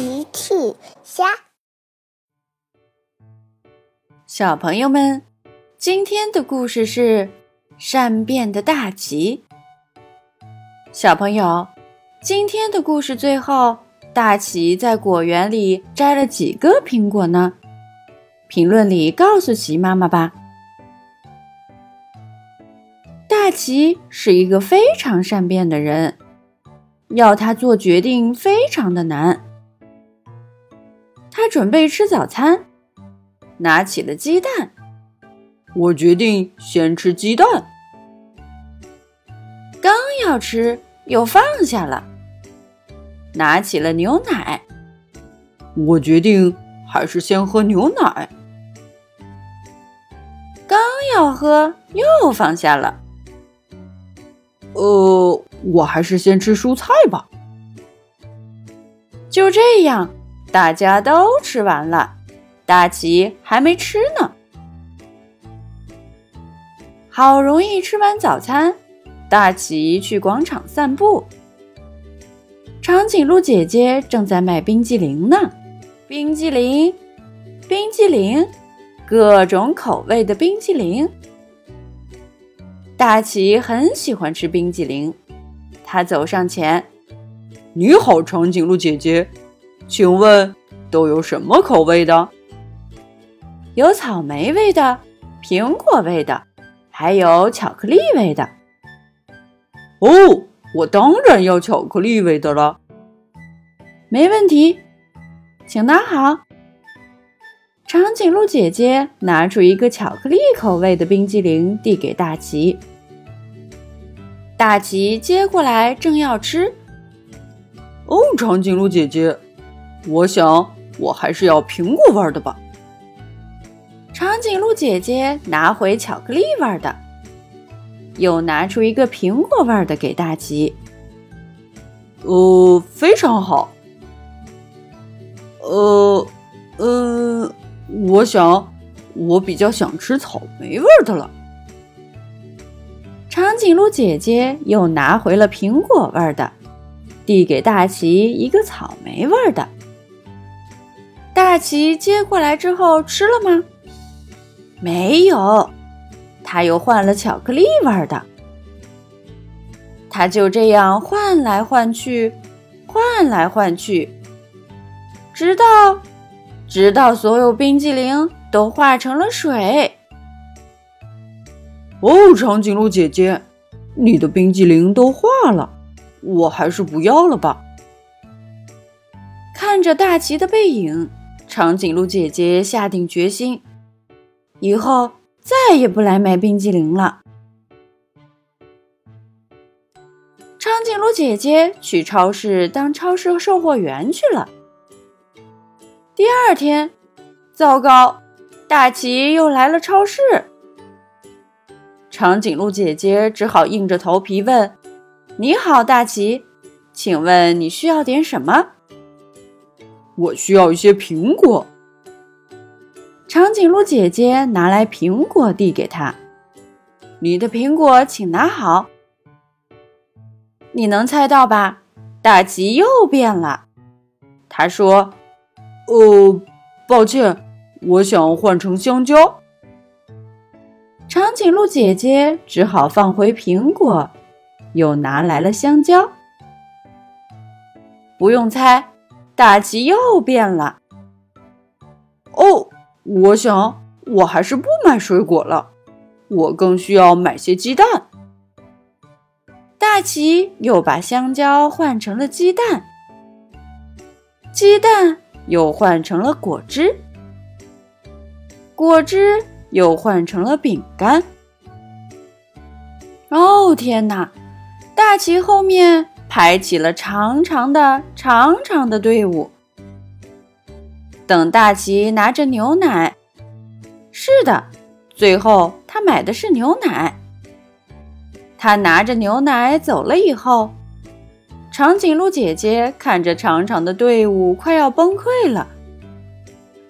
奇趣虾，小朋友们，今天的故事是善变的大奇。小朋友，今天的故事最后，大奇在果园里摘了几个苹果呢？评论里告诉奇妈妈吧。大奇是一个非常善变的人，要他做决定非常的难。他准备吃早餐，拿起了鸡蛋。我决定先吃鸡蛋。刚要吃，又放下了，拿起了牛奶。我决定还是先喝牛奶。刚要喝，又放下了。呃，我还是先吃蔬菜吧。就这样。大家都吃完了，大奇还没吃呢。好容易吃完早餐，大奇去广场散步。长颈鹿姐姐正在卖冰激凌呢，冰激凌，冰激凌，各种口味的冰激凌。大奇很喜欢吃冰激凌，他走上前：“你好，长颈鹿姐姐。”请问都有什么口味的？有草莓味的、苹果味的，还有巧克力味的。哦，我当然要巧克力味的了。没问题，请拿好。长颈鹿姐姐拿出一个巧克力口味的冰激凌，递给大奇。大奇接过来，正要吃。哦，长颈鹿姐姐。我想，我还是要苹果味的吧。长颈鹿姐姐拿回巧克力味的，又拿出一个苹果味的给大吉。呃，非常好。呃，嗯，我想，我比较想吃草莓味的了。长颈鹿姐姐又拿回了苹果味的，递给大奇一个草莓味的。大奇接过来之后吃了吗？没有，他又换了巧克力味的。他就这样换来换去，换来换去，直到直到所有冰激凌都化成了水。哦，长颈鹿姐姐，你的冰激凌都化了，我还是不要了吧。看着大奇的背影。长颈鹿姐姐下定决心，以后再也不来买冰激凌了。长颈鹿姐姐去超市当超市售货员去了。第二天，糟糕，大奇又来了超市。长颈鹿姐姐只好硬着头皮问：“你好，大奇，请问你需要点什么？”我需要一些苹果。长颈鹿姐姐拿来苹果递给他，你的苹果请拿好。你能猜到吧？大吉又变了。他说：“呃，抱歉，我想换成香蕉。”长颈鹿姐姐只好放回苹果，又拿来了香蕉。不用猜。大奇又变了。哦，我想我还是不买水果了，我更需要买些鸡蛋。大奇又把香蕉换成了鸡蛋，鸡蛋又换成了果汁，果汁又换成了饼干。哦，天哪！大奇后面。排起了长长的、长长的队伍。等大奇拿着牛奶，是的，最后他买的是牛奶。他拿着牛奶走了以后，长颈鹿姐姐看着长长的队伍，快要崩溃了。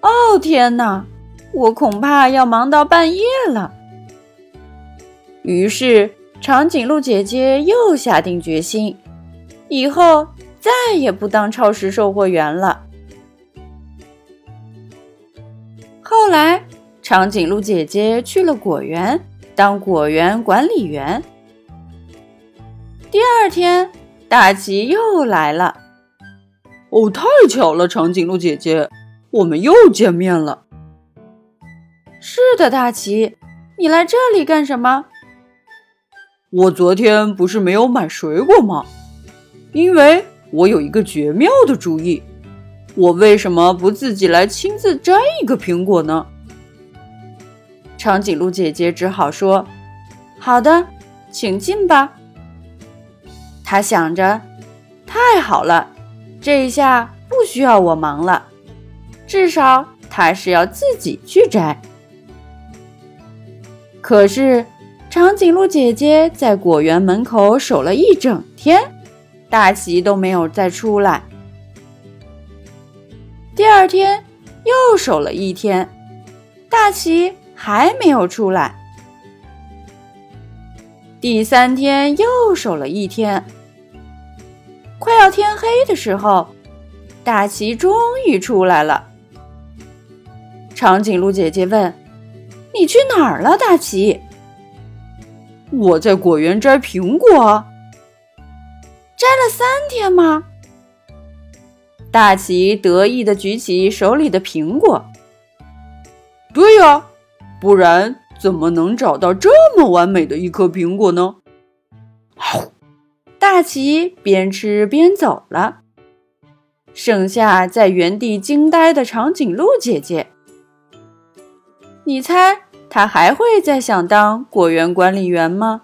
哦，天哪，我恐怕要忙到半夜了。于是，长颈鹿姐姐又下定决心。以后再也不当超市售货员了。后来长颈鹿姐姐去了果园当果园管理员。第二天大吉又来了哦太巧了长颈鹿姐姐我们又见面了。是的大吉你来这里干什么？我昨天不是没有买水果吗？因为我有一个绝妙的主意。我为什么不自己来亲自摘一个苹果呢？长颈鹿姐姐只好说：“好的，请进吧。”她想着：“太好了，这一下不需要我忙了，至少她是要自己去摘。”可是，长颈鹿姐姐在果园门口守了一整天，大奇都没有再出来。第二天又守了一天，大奇还没有出来。第三天又守了一天，快要天黑的时候，大奇终于出来了。长颈鹿姐姐问：“你去哪儿了，大奇？”“我在果园摘苹果。”“摘了三天吗？”大奇得意地举起手里的苹果。对呀，不然怎么能找到这么完美的一颗苹果呢？大奇边吃边走了，剩下在原地惊呆的长颈鹿姐姐。你猜她还会再想当果园管理员吗？